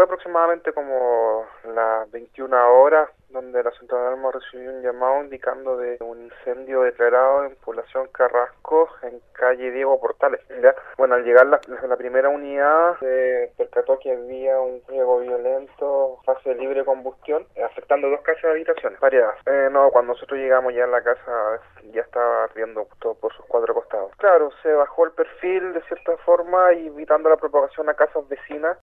Fue aproximadamente como las 21 horas donde la central de alarma recibió un llamado indicando de un incendio declarado en población Carrasco en calle Diego Portales. ¿ya? Bueno, al llegar la, la, primera unidad se percató que había un fuego violento, fase de libre combustión, afectando dos casas de habitaciones variadas. Eh, no, cuando nosotros llegamos ya en la casa ya estaba ardiendo todo por sus cuatro costados. Claro, se bajó el perfil de cierta forma, evitando la propagación a casas vecinas